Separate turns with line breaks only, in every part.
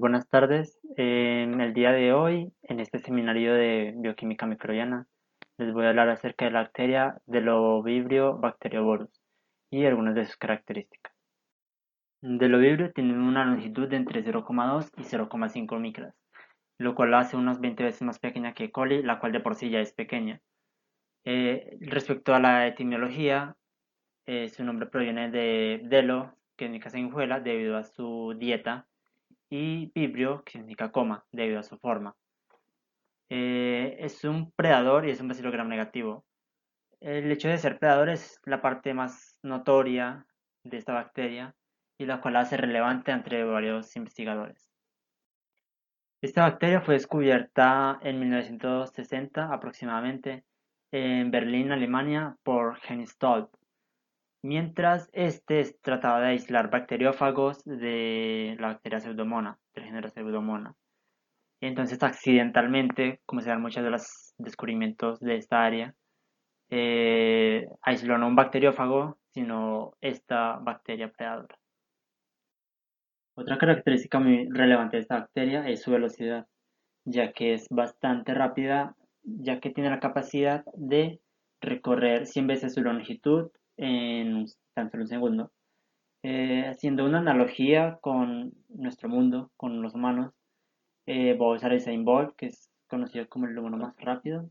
buenas tardes. En el día de hoy, en este seminario de bioquímica microbiana, les voy a hablar acerca de la bacteria Delovibrio bacterioborus y algunas de sus características. Delovibrio tiene una longitud de entre 0,2 y 0,5 micras, lo cual hace unas 20 veces más pequeña que coli, la cual de por sí ya es pequeña. Eh, respecto a la etimología, eh, su nombre proviene de Delo, que significa sanguijuela, debido a su dieta, y vibrio, que significa coma, debido a su forma. Eh, es un predador y es un bacilo negativo. El hecho de ser predador es la parte más notoria de esta bacteria y la cual hace relevante entre varios investigadores. Esta bacteria fue descubierta en 1960 aproximadamente en Berlín, Alemania, por Heinz Stolp, mientras este trataba de aislar bacteriófagos de la bacteria pseudomona, del género pseudomona. Entonces, accidentalmente, como se dan muchos de los descubrimientos de esta área, eh, aisló no un bacteriófago, sino esta bacteria predadora. Otra característica muy relevante de esta bacteria es su velocidad, ya que es bastante rápida, ya que tiene la capacidad de recorrer 100 veces su longitud en tan solo un segundo. Eh, haciendo una analogía con nuestro mundo, con los humanos, eh, voy a usar Bolt, que es conocido como el humano más rápido.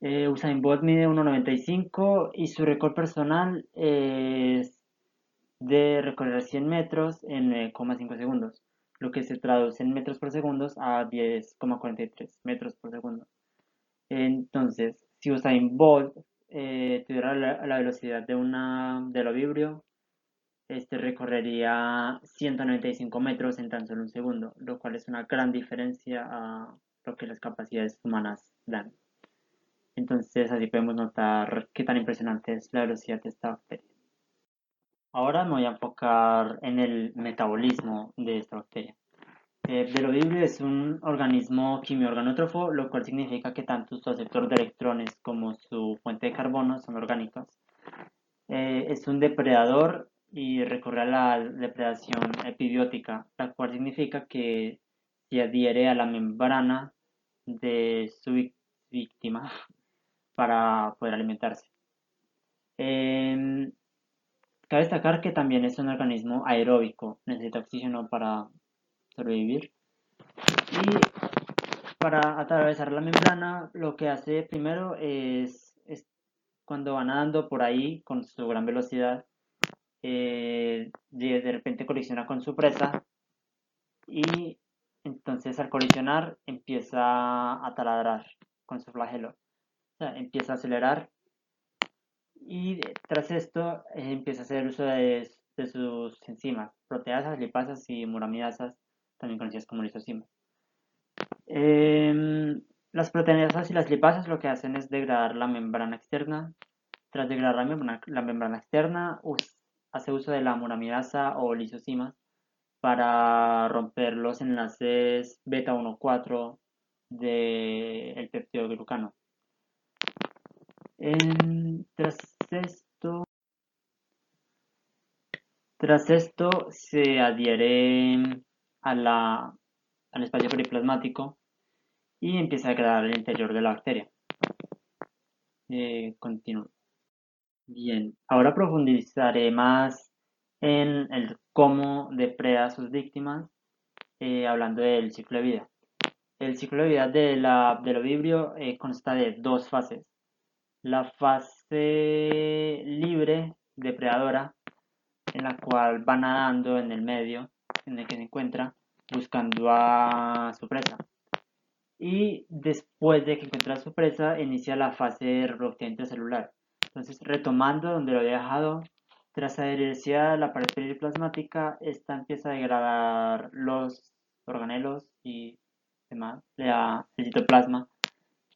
Eh, Usain Bolt mide 1,95 y su récord personal es de recorrer 100 metros en 9,5 segundos, lo que se traduce en metros por segundo a 10,43 metros por segundo. Entonces, si Usain Bolt eh, tuviera la, velocidad de una de lo vibrio, este recorrería 195 metros en tan solo un segundo, lo cual es una gran diferencia a lo que las capacidades humanas dan. Entonces así podemos notar qué tan impresionante es la velocidad de esta bacteria. Ahora me voy a enfocar en el metabolismo de esta bacteria. Eh, Velovibrio es un organismo quimioorganótrofo, lo cual significa que tanto su aceptor de electrones como su fuente de carbono son orgánicos. Eh, es un depredador y recurre a la depredación epibiótica, la cual significa que se adhiere a la membrana de su víctima para poder alimentarse. Em, cabe destacar que también es un organismo aeróbico, necesita oxígeno para sobrevivir. Y para atravesar la membrana, lo que hace primero es, cuando va nadando por ahí con su gran velocidad, eh, de, repente colisiona con su presa y entonces al colisionar empieza a taladrar con su flagelo. O sea, empieza a acelerar y tras esto eh, empieza a hacer uso de, sus enzimas, proteasas, lipasas y muramidasas también conocidas como lisosimas. Em, las proteínas y las lipasas lo que hacen es degradar la membrana externa. Tras degradar la membrana, externa, hace uso de la muramidasa o lisosimas para romper los enlaces beta 1,4 del peptidoglucano. tras esto, tras esto se adhiere al espacio periplasmático y empieza a degradar el interior de la bacteria. Eh, continúo. Bien, ahora profundizaré más en el cómo depreda a sus víctimas, eh, hablando del ciclo de vida. El ciclo de vida de la, del ovibrio eh, consta de dos fases. La fase libre depredadora, en la cual va nadando en el medio, en el que se encuentra buscando a su presa. Y después de que encuentra a su presa, inicia la fase reproductiva intracelular. Entonces, retomando donde lo había dejado, tras adherirse a la pared periplasmática, esta empieza a degradar los organelos y demás, el citoplasma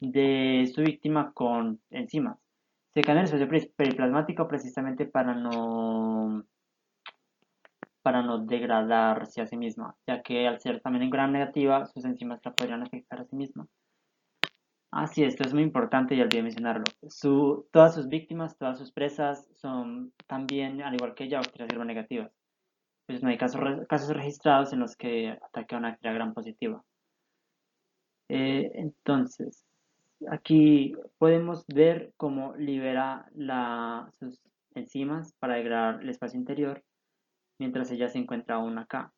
de su víctima con enzimas. Se cambia el espacio periplasmático precisamente para no para no degradarse a sí misma, ya que al ser también en gran negativa, sus enzimas la podrían afectar a sí misma. Así, esto es muy importante y olvidé mencionarlo. todas sus víctimas, todas sus presas son también, al igual que ella, bacterias negativas. pues no hay casos, casos registrados en los que ataque a una bacteria gram positiva. Eh, entonces, aquí podemos ver cómo libera sus enzimas para degradar el espacio interior, mientras ella se encuentra aún acá.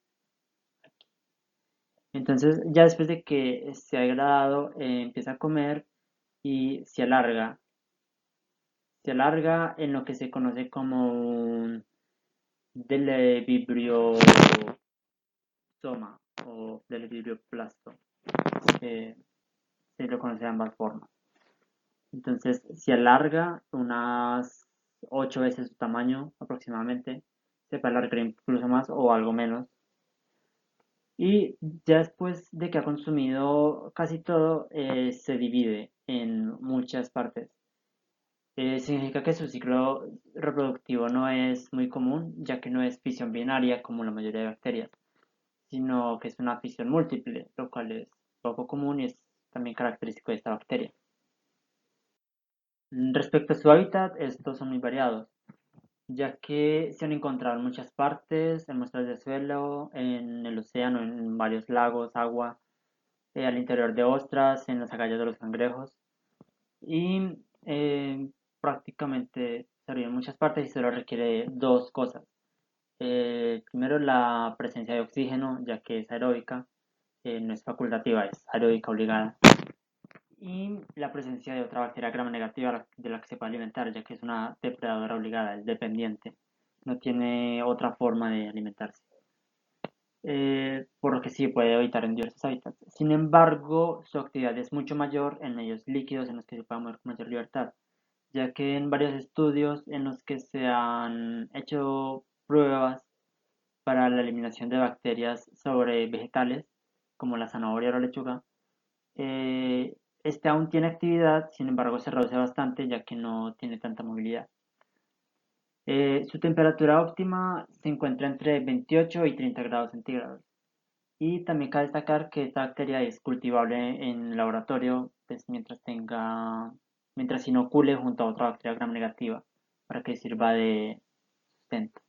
Entonces, ya después de que se ha degradado, eh, empieza a comer y se alarga. Se alarga en lo que se conoce como un vibriosoma o vibrioplasto. Eh, se lo conoce de ambas formas. Entonces se alarga unas 8 veces su tamaño aproximadamente. Se puede alargar incluso más o algo menos. Y ya después de que ha consumido casi todo, eh, se divide en muchas partes. Eh, significa que su ciclo reproductivo no es muy común, ya que no es fisión binaria como la mayoría de bacterias, sino que es una fisión múltiple, lo cual es poco común y es también característico de esta bacteria. Respecto a su hábitat, estos son muy variados, ya que se han encontrado en muchas partes, en muestras de suelo, en el océano, en varios lagos, agua, eh, al interior de ostras, en las agallas de los cangrejos, y eh, prácticamente se en muchas partes y solo requiere dos cosas. Eh, primero, la presencia de oxígeno, ya que es aeróbica, no es facultativa, es aeróbica obligada y la presencia de otra bacteria grama negativa de la que se puede alimentar, ya que es una depredadora obligada, es dependiente, no tiene otra forma de alimentarse. Eh, por lo que sí puede habitar en diversos hábitats. Sin embargo, su actividad es mucho mayor en medios líquidos en los que se puede mover con mayor libertad, ya que en varios estudios en los que se han hecho pruebas para la eliminación de bacterias sobre vegetales, como la zanahoria o la lechuga, eh, este aún tiene actividad, sin embargo se reduce bastante ya que no tiene tanta movilidad. Eh, su temperatura óptima se encuentra entre 28 y 30 grados centígrados. Y también cabe destacar que esta bacteria es cultivable en laboratorio pues, mientras tenga, mientras inocule junto a otra bacteria gram negativa para que sirva de sustento.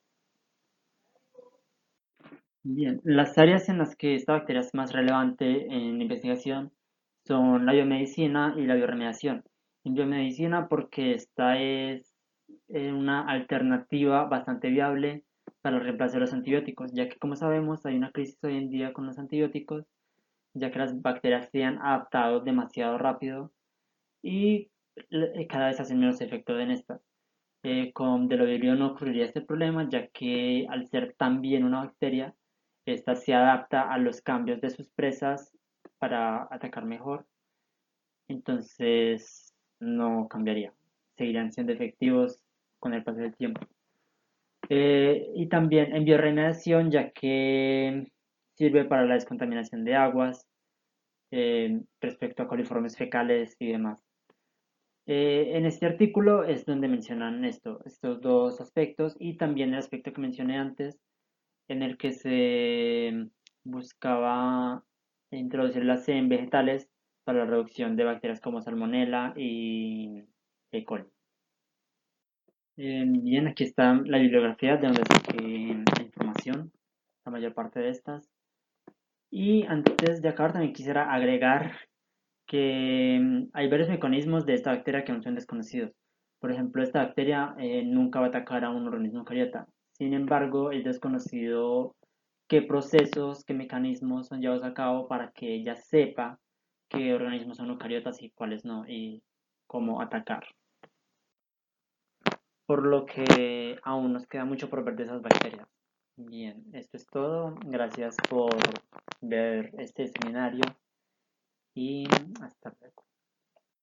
Bien, las áreas en las que esta bacteria es más relevante en investigación son la biomedicina y la bioremediación. En biomedicina porque esta es una alternativa bastante viable para el reemplazo de los antibióticos, ya que como sabemos hay una crisis hoy en día con los antibióticos, ya que las bacterias se han adaptado demasiado rápido y eh, cada vez hacen menos efecto en estas. Eh, con Delovirio no ocurriría este problema, ya que al ser también una bacteria, esta se adapta a los cambios de sus presas para atacar mejor, entonces no cambiaría. Seguirán siendo efectivos con el paso del tiempo. Eh, y también en bioremediación, ya que sirve para la descontaminación de aguas eh, respecto a coliformes fecales y demás. Eh, en este artículo es donde mencionan esto, estos dos aspectos y también el aspecto que mencioné antes, en el que se buscaba introducirlas en vegetales para la reducción de bacterias como Salmonella y E. coli. Eh, bien, aquí está la bibliografía de donde saqué la información, la mayor parte de estas. Y antes de acabar también quisiera agregar que mm, hay varios mecanismos de esta bacteria que aún son desconocidos. Por ejemplo, esta bacteria eh, nunca va a atacar a un organismo eucariota. Sin embargo, es desconocido qué procesos, qué mecanismos son llevados a cabo para que ella sepa qué organismos son eucariotas y cuáles no, y cómo atacar. Por lo que aún nos queda mucho por ver de esas bacterias. Bien, esto es todo. Gracias por ver este seminario y hasta luego.